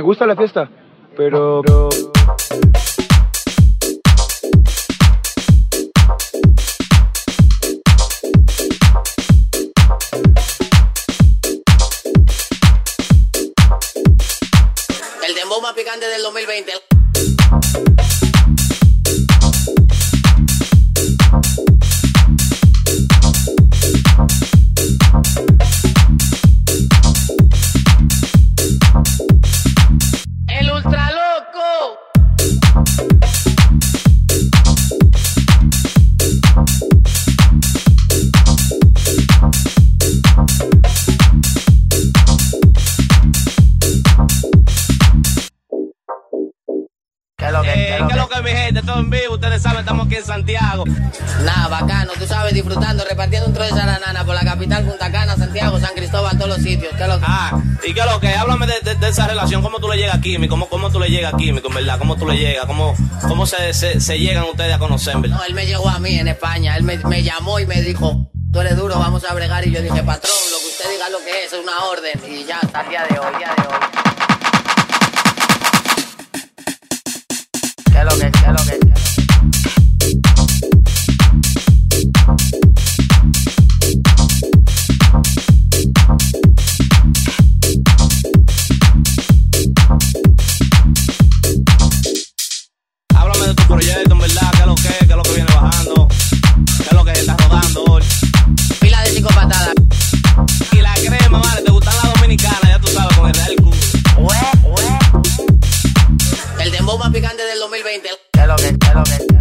gusta la fiesta, pero... El dembow más picante del 2020. Lo que, Eh, qué es lo ¿Qué es que? mi gente? Todo en vivo, ustedes saben, estamos aquí en Santiago. Nada, bacano, tú sabes, disfrutando, repartiendo un trozo de saranana por la capital, Punta Cana, Santiago, San Cristóbal, todos los sitios. ¿Qué es lo que? Ah, ¿y qué es lo que? Háblame de, de- de esa relación, cómo tú le llegas a Kimi, cómo, cómo tú le llegas a Químico, en verdad, cómo tú le llegas, cómo, cómo se, se, se llegan ustedes a conocer, verdad. No, él me llegó a mí en España, él me, me llamó y me dijo, tú eres duro, vamos a bregar. Y yo dije, patrón, lo que usted diga lo que es, es una orden. Y ya, hasta el día de hoy, día de hoy. Lo que? Más picante del 2020. ¿Qué es lo que, lo que,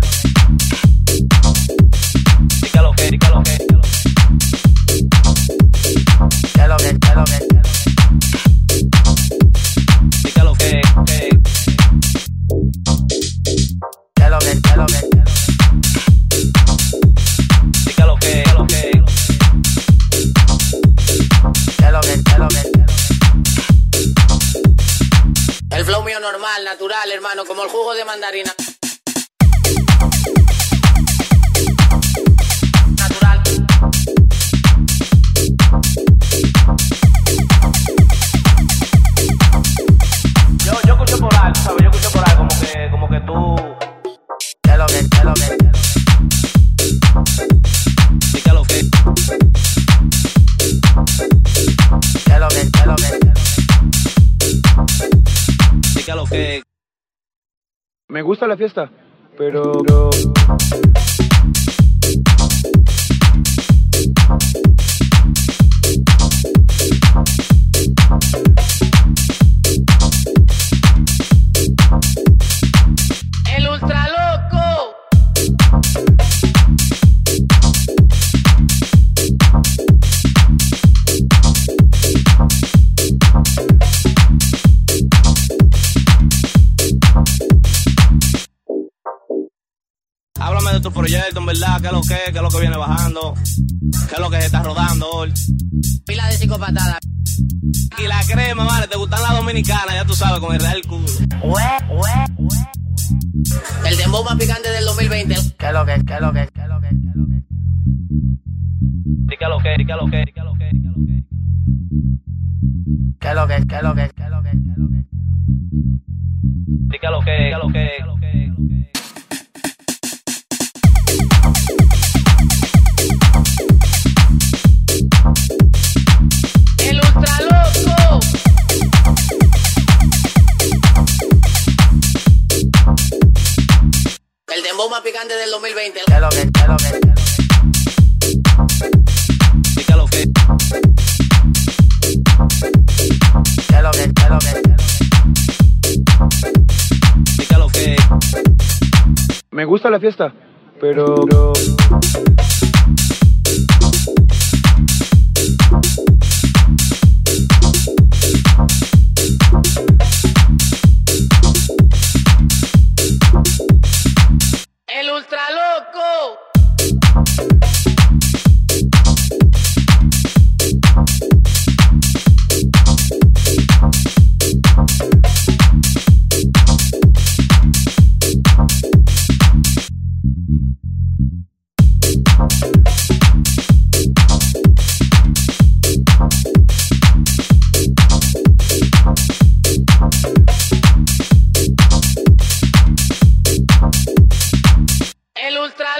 natural, hermano, como el jugo de mandarina. ¿Y qué es lo que? Me gusta la fiesta, pero... Proyecto, en verdad, qué es lo que, qué es lo que viene bajando, qué es lo que se está rodando hoy. Pila de psicopatadas. Y la crema, vale, te gustan las dominicanas, ya tú sabes, con el Real Culo. El dembow más picante del 2020. ¿Qué es lo que, qué es lo que, qué es lo que, qué es lo que? ¿Y qué es lo que, qué es lo que, qué es lo que, qué es lo que? ¿Qué es lo que, qué es lo que, qué es lo que, qué es lo que? ¿Y qué es lo que, qué es lo que, qué es lo que, qué es lo que? ¿Y qué es lo que? Me gusta la fiesta, pero... El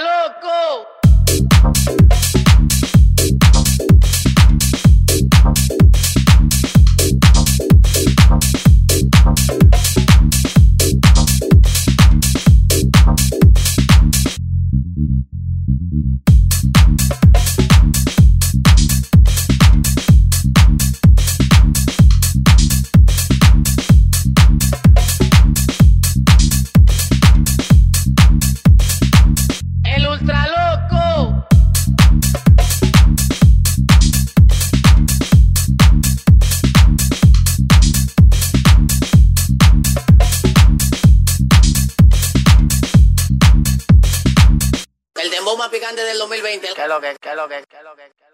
loco! Picante del 2020. ¿Qué es lo que, qué es lo que, qué es lo que, qué es lo que?